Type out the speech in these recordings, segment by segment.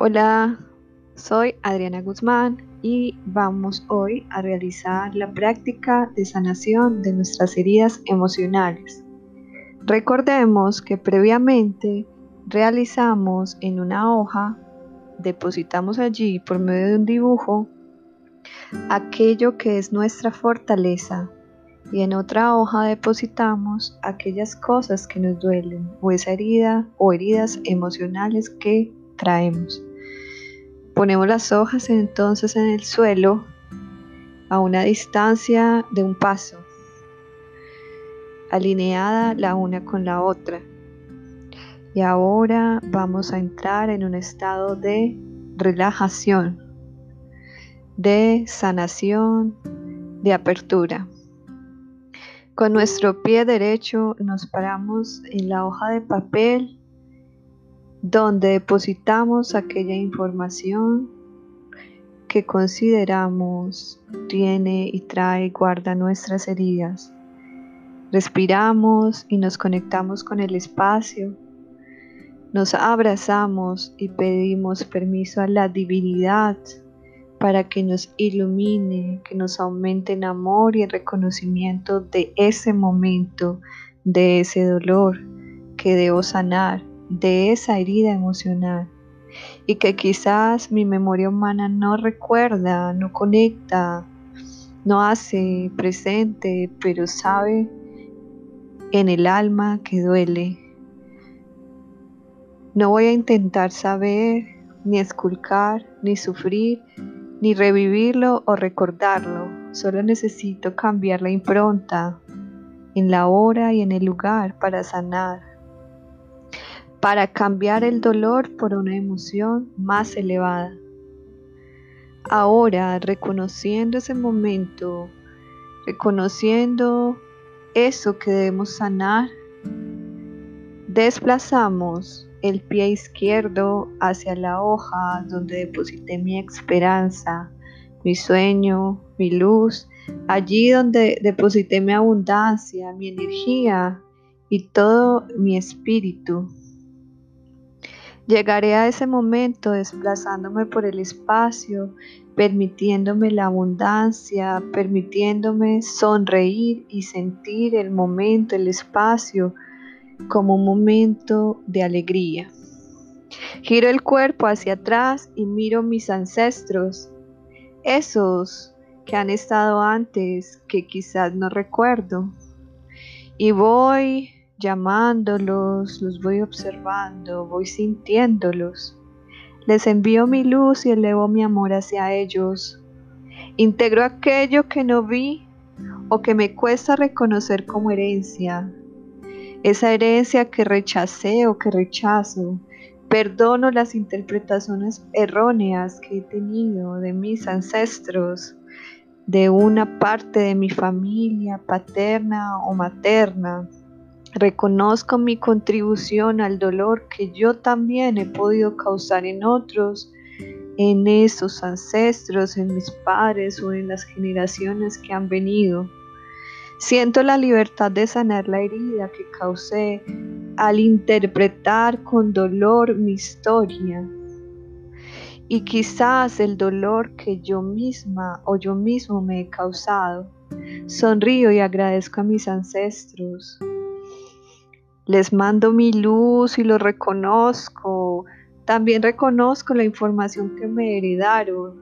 Hola, soy Adriana Guzmán y vamos hoy a realizar la práctica de sanación de nuestras heridas emocionales. Recordemos que previamente realizamos en una hoja, depositamos allí por medio de un dibujo aquello que es nuestra fortaleza y en otra hoja depositamos aquellas cosas que nos duelen o esa herida o heridas emocionales que traemos. Ponemos las hojas entonces en el suelo a una distancia de un paso, alineada la una con la otra. Y ahora vamos a entrar en un estado de relajación, de sanación, de apertura. Con nuestro pie derecho nos paramos en la hoja de papel donde depositamos aquella información que consideramos tiene y trae y guarda nuestras heridas. Respiramos y nos conectamos con el espacio. Nos abrazamos y pedimos permiso a la divinidad para que nos ilumine, que nos aumente en amor y en reconocimiento de ese momento, de ese dolor que debo sanar de esa herida emocional y que quizás mi memoria humana no recuerda, no conecta, no hace presente, pero sabe en el alma que duele. No voy a intentar saber, ni esculcar, ni sufrir, ni revivirlo o recordarlo. Solo necesito cambiar la impronta en la hora y en el lugar para sanar para cambiar el dolor por una emoción más elevada. Ahora, reconociendo ese momento, reconociendo eso que debemos sanar, desplazamos el pie izquierdo hacia la hoja donde deposité mi esperanza, mi sueño, mi luz, allí donde deposité mi abundancia, mi energía y todo mi espíritu. Llegaré a ese momento desplazándome por el espacio, permitiéndome la abundancia, permitiéndome sonreír y sentir el momento, el espacio como un momento de alegría. Giro el cuerpo hacia atrás y miro mis ancestros, esos que han estado antes que quizás no recuerdo. Y voy llamándolos, los voy observando, voy sintiéndolos. Les envío mi luz y elevo mi amor hacia ellos. Integro aquello que no vi o que me cuesta reconocer como herencia. Esa herencia que rechacé o que rechazo. Perdono las interpretaciones erróneas que he tenido de mis ancestros, de una parte de mi familia paterna o materna Reconozco mi contribución al dolor que yo también he podido causar en otros, en esos ancestros, en mis padres o en las generaciones que han venido. Siento la libertad de sanar la herida que causé al interpretar con dolor mi historia y quizás el dolor que yo misma o yo mismo me he causado. Sonrío y agradezco a mis ancestros les mando mi luz y lo reconozco. También reconozco la información que me heredaron,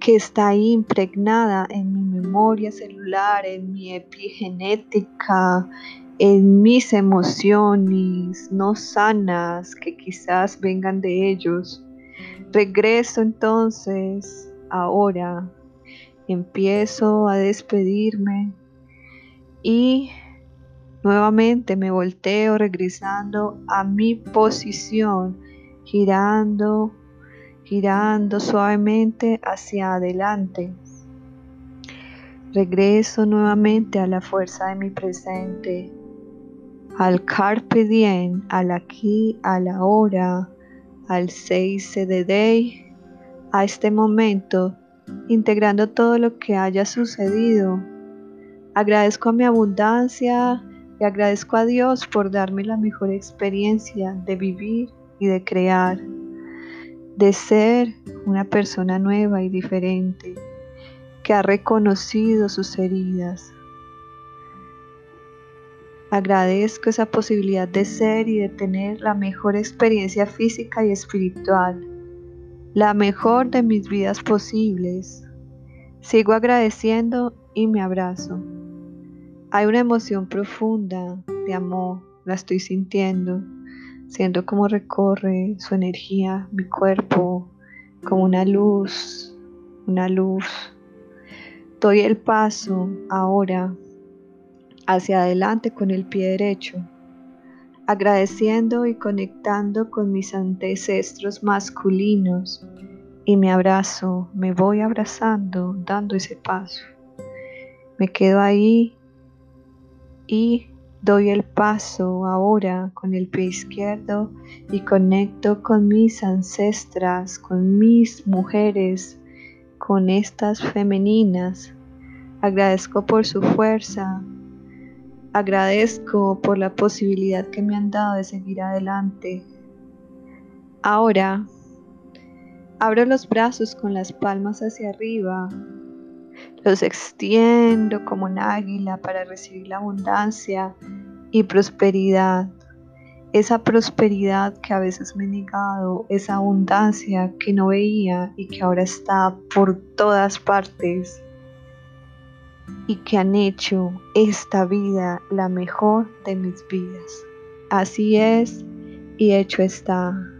que está impregnada en mi memoria celular, en mi epigenética, en mis emociones no sanas que quizás vengan de ellos. Regreso entonces, ahora, empiezo a despedirme y Nuevamente me volteo regresando a mi posición, girando, girando suavemente hacia adelante. Regreso nuevamente a la fuerza de mi presente, al carpe diem, al aquí, a la hora, al 6 de day, a este momento, integrando todo lo que haya sucedido. Agradezco a mi abundancia y agradezco a Dios por darme la mejor experiencia de vivir y de crear, de ser una persona nueva y diferente, que ha reconocido sus heridas. Agradezco esa posibilidad de ser y de tener la mejor experiencia física y espiritual, la mejor de mis vidas posibles. Sigo agradeciendo y me abrazo. Hay una emoción profunda de amor, la estoy sintiendo, siento como recorre su energía mi cuerpo, como una luz, una luz. Doy el paso ahora hacia adelante con el pie derecho, agradeciendo y conectando con mis ancestros masculinos y me abrazo, me voy abrazando, dando ese paso. Me quedo ahí y doy el paso ahora con el pie izquierdo y conecto con mis ancestras, con mis mujeres, con estas femeninas. Agradezco por su fuerza, agradezco por la posibilidad que me han dado de seguir adelante. Ahora abro los brazos con las palmas hacia arriba los extiendo como un águila para recibir la abundancia y prosperidad. Esa prosperidad que a veces me he negado, esa abundancia que no veía y que ahora está por todas partes y que han hecho esta vida la mejor de mis vidas. Así es y hecho está.